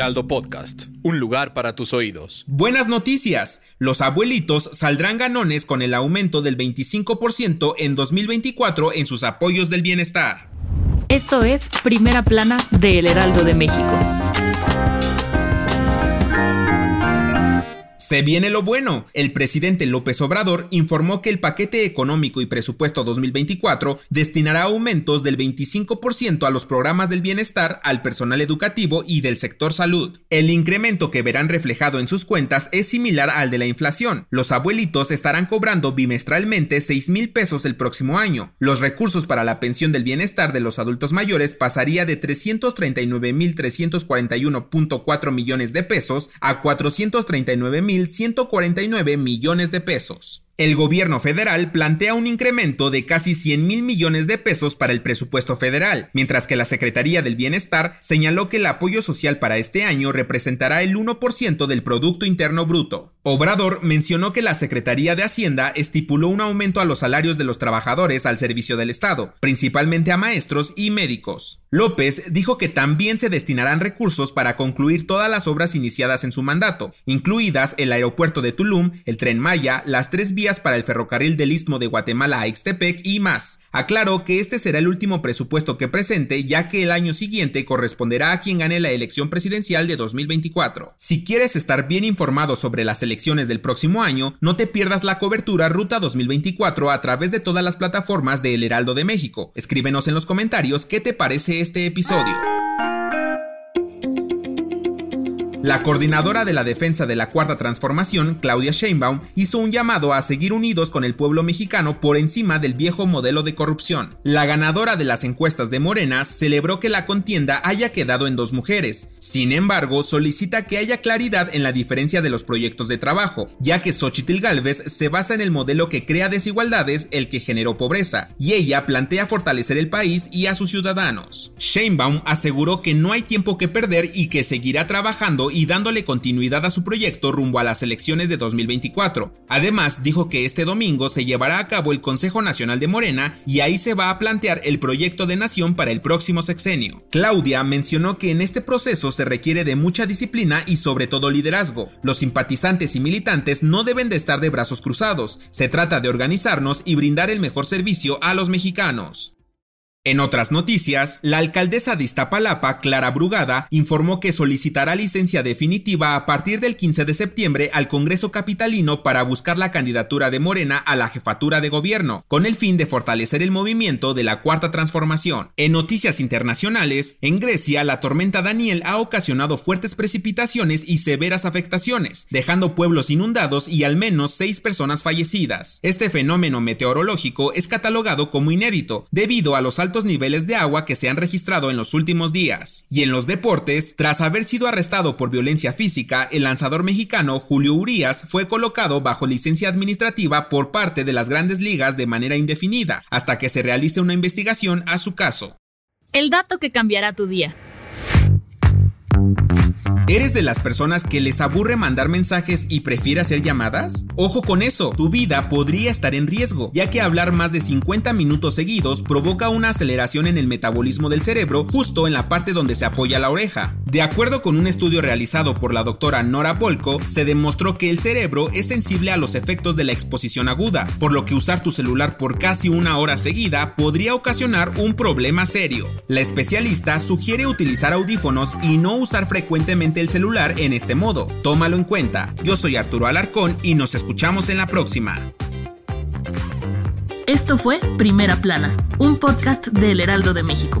Heraldo Podcast, un lugar para tus oídos. Buenas noticias, los abuelitos saldrán ganones con el aumento del 25% en 2024 en sus apoyos del bienestar. Esto es Primera Plana de El Heraldo de México. Se viene lo bueno. El presidente López Obrador informó que el paquete económico y presupuesto 2024 destinará aumentos del 25% a los programas del bienestar, al personal educativo y del sector salud. El incremento que verán reflejado en sus cuentas es similar al de la inflación. Los abuelitos estarán cobrando bimestralmente 6 mil pesos el próximo año. Los recursos para la pensión del bienestar de los adultos mayores pasaría de 339.341.4 millones de pesos a 439.000 1.149 millones de pesos. El gobierno federal plantea un incremento de casi 100 mil millones de pesos para el presupuesto federal, mientras que la Secretaría del Bienestar señaló que el apoyo social para este año representará el 1% del Producto Interno Bruto. Obrador mencionó que la Secretaría de Hacienda estipuló un aumento a los salarios de los trabajadores al servicio del Estado, principalmente a maestros y médicos. López dijo que también se destinarán recursos para concluir todas las obras iniciadas en su mandato, incluidas el aeropuerto de Tulum, el tren Maya, las tres vías para el ferrocarril del Istmo de Guatemala a Ixtepec y más. Aclaró que este será el último presupuesto que presente, ya que el año siguiente corresponderá a quien gane la elección presidencial de 2024. Si quieres estar bien informado sobre las elecciones del próximo año, no te pierdas la cobertura Ruta 2024 a través de todas las plataformas de El Heraldo de México. Escríbenos en los comentarios qué te parece este episodio. La coordinadora de la defensa de la Cuarta Transformación, Claudia Sheinbaum, hizo un llamado a seguir unidos con el pueblo mexicano por encima del viejo modelo de corrupción. La ganadora de las encuestas de Morena celebró que la contienda haya quedado en dos mujeres. Sin embargo, solicita que haya claridad en la diferencia de los proyectos de trabajo, ya que Xochitl Galvez se basa en el modelo que crea desigualdades, el que generó pobreza, y ella plantea fortalecer el país y a sus ciudadanos. Sheinbaum aseguró que no hay tiempo que perder y que seguirá trabajando y dándole continuidad a su proyecto rumbo a las elecciones de 2024. Además, dijo que este domingo se llevará a cabo el Consejo Nacional de Morena y ahí se va a plantear el proyecto de nación para el próximo sexenio. Claudia mencionó que en este proceso se requiere de mucha disciplina y sobre todo liderazgo. Los simpatizantes y militantes no deben de estar de brazos cruzados. Se trata de organizarnos y brindar el mejor servicio a los mexicanos. En otras noticias, la alcaldesa de Iztapalapa, Clara Brugada, informó que solicitará licencia definitiva a partir del 15 de septiembre al Congreso Capitalino para buscar la candidatura de Morena a la jefatura de gobierno, con el fin de fortalecer el movimiento de la Cuarta Transformación. En noticias internacionales, en Grecia, la tormenta Daniel ha ocasionado fuertes precipitaciones y severas afectaciones, dejando pueblos inundados y al menos seis personas fallecidas. Este fenómeno meteorológico es catalogado como inédito, debido a los altos niveles de agua que se han registrado en los últimos días. Y en los deportes, tras haber sido arrestado por violencia física, el lanzador mexicano Julio Urias fue colocado bajo licencia administrativa por parte de las grandes ligas de manera indefinida, hasta que se realice una investigación a su caso. El dato que cambiará tu día. ¿Eres de las personas que les aburre mandar mensajes y prefiere hacer llamadas? Ojo con eso, tu vida podría estar en riesgo, ya que hablar más de 50 minutos seguidos provoca una aceleración en el metabolismo del cerebro justo en la parte donde se apoya la oreja. De acuerdo con un estudio realizado por la doctora Nora Polko, se demostró que el cerebro es sensible a los efectos de la exposición aguda, por lo que usar tu celular por casi una hora seguida podría ocasionar un problema serio. La especialista sugiere utilizar audífonos y no usar frecuentemente el celular en este modo. Tómalo en cuenta. Yo soy Arturo Alarcón y nos escuchamos en la próxima. Esto fue Primera Plana, un podcast del Heraldo de México.